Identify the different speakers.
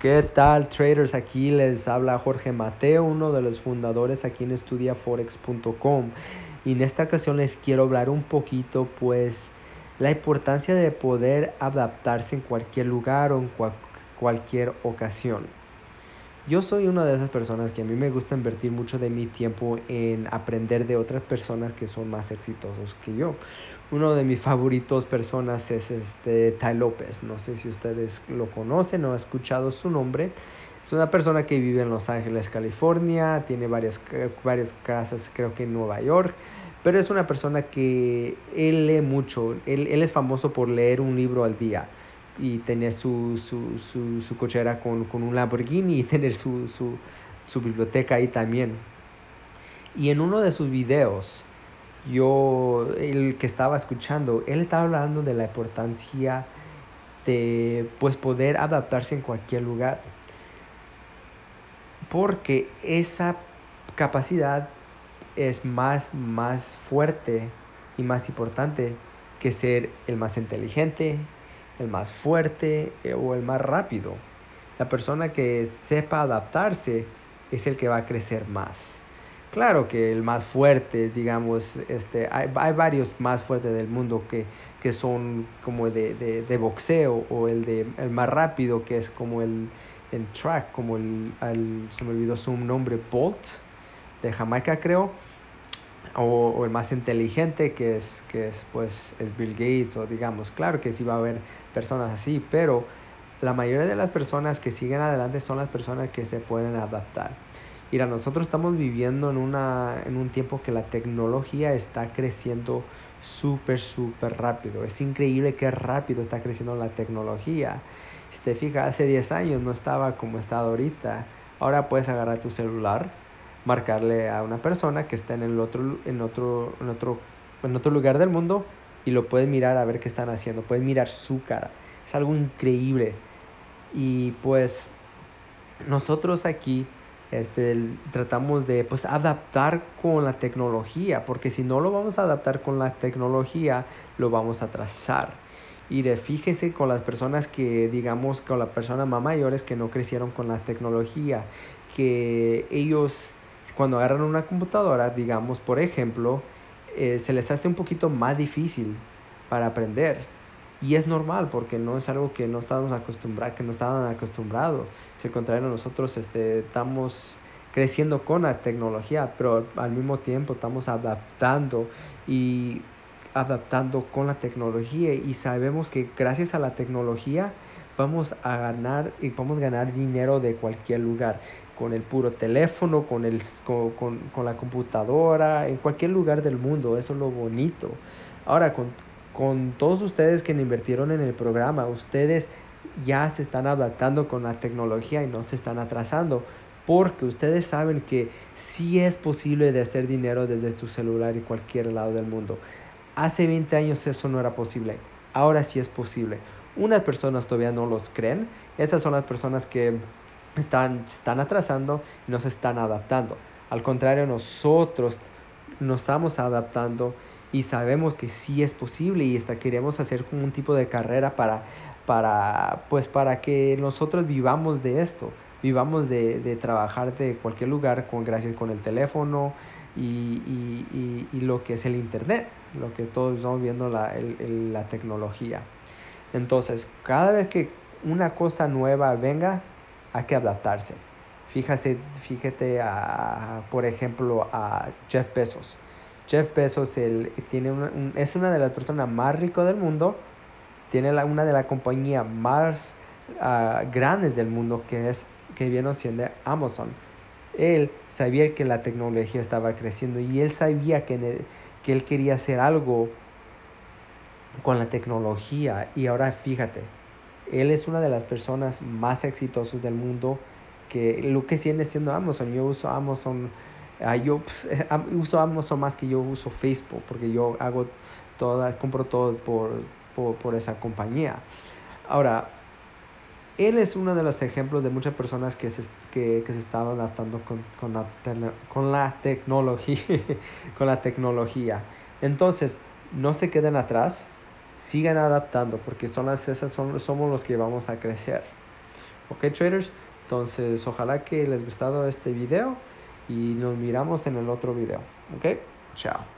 Speaker 1: ¿Qué tal traders? Aquí les habla Jorge Mateo, uno de los fundadores aquí en estudiaforex.com y en esta ocasión les quiero hablar un poquito pues la importancia de poder adaptarse en cualquier lugar o en cualquier ocasión. Yo soy una de esas personas que a mí me gusta invertir mucho de mi tiempo en aprender de otras personas que son más exitosos que yo. Uno de mis favoritos personas es este Ty López. No sé si ustedes lo conocen o han escuchado su nombre. Es una persona que vive en Los Ángeles, California, tiene varias, varias casas creo que en Nueva York, pero es una persona que él lee mucho, él, él es famoso por leer un libro al día y tener su, su, su, su cochera con, con, un Lamborghini y tener su, su, biblioteca ahí también. Y en uno de sus videos, yo, el que estaba escuchando, él estaba hablando de la importancia de pues poder adaptarse en cualquier lugar. Porque esa capacidad es más, más fuerte y más importante que ser el más inteligente, el más fuerte eh, o el más rápido. La persona que sepa adaptarse es el que va a crecer más. Claro que el más fuerte, digamos, este, hay, varios más fuertes del mundo que, que son como de, de, boxeo o el, de, el más rápido que es como el track, como el, se me olvidó su nombre, Bolt, de Jamaica creo o, el más inteligente que es, que es, pues, es Bill Gates o digamos, claro que sí va a haber personas así, pero la mayoría de las personas que siguen adelante son las personas que se pueden adaptar. Mira, nosotros estamos viviendo en, una, en un tiempo que la tecnología está creciendo súper, súper rápido. Es increíble qué rápido está creciendo la tecnología. Si te fijas, hace 10 años no estaba como está ahorita. Ahora puedes agarrar tu celular, marcarle a una persona que está en el otro en otro en otro en otro lugar del mundo y lo puedes mirar a ver qué están haciendo, puedes mirar su cara. Es algo increíble. Y pues nosotros aquí este, tratamos de pues adaptar con la tecnología, porque si no lo vamos a adaptar con la tecnología, lo vamos a atrasar. Y de, fíjese con las personas que, digamos, con las personas más mayores que no crecieron con la tecnología, que ellos cuando agarran una computadora, digamos, por ejemplo, eh, se les hace un poquito más difícil para aprender. Y es normal porque no es algo que no estamos acostumbrados, que no estaban acostumbrados. Si al contrario, nosotros este, estamos creciendo con la tecnología, pero al mismo tiempo estamos adaptando y adaptando con la tecnología y sabemos que gracias a la tecnología vamos a ganar y vamos a ganar dinero de cualquier lugar con el puro teléfono, con, el, con, con, la computadora, en cualquier lugar del mundo. Eso es lo bonito. Ahora, con, con todos ustedes que invirtieron en el programa, ustedes ya se están adaptando con la tecnología y no se están atrasando porque ustedes saben que sí es posible de hacer dinero desde tu celular y cualquier lado del mundo. Hace 20 años eso no era posible, ahora sí es posible. Unas personas todavía no los creen, esas son las personas que están, están atrasando y no se están adaptando. Al contrario, nosotros nos estamos adaptando y sabemos que sí es posible y hasta queremos hacer como un tipo de carrera para, para, pues para que nosotros vivamos de esto, vivamos de, de trabajar de cualquier lugar con, gracias con el teléfono y, y, y, lo que es el internet, lo que todos estamos viendo la, la tecnología. Entonces, cada vez que una cosa nueva venga, hay que adaptarse. Fíjate, fíjate a, por ejemplo, a Jeff Bezos. Jeff Bezos tiene es una de las personas más ricas del mundo, tiene una de las compañías más ah, grandes del mundo que es que viene siendo Amazon. Él sabía que la tecnología estaba creciendo y él sabía que, que él quería hacer algo con la tecnología y ahora fíjate, él es una de las personas más exitosas del mundo que lo que sigue siendo Amazon. Yo uso Amazon, ah, yo uso Amazon más que yo uso Facebook porque yo hago toda, compro todo por, por, esa compañía. Ahora, él es uno de los ejemplos de muchas personas que se, que, que se están adaptando con, con, la, con la tecnología. con la tecnología. Entonces, no se queden atrás sigan adaptando porque son las, esas somos los que vamos a crecer. Ok, traders. Entonces, ojalá que les gustado este video y nos miramos en el otro video. Ok, chao.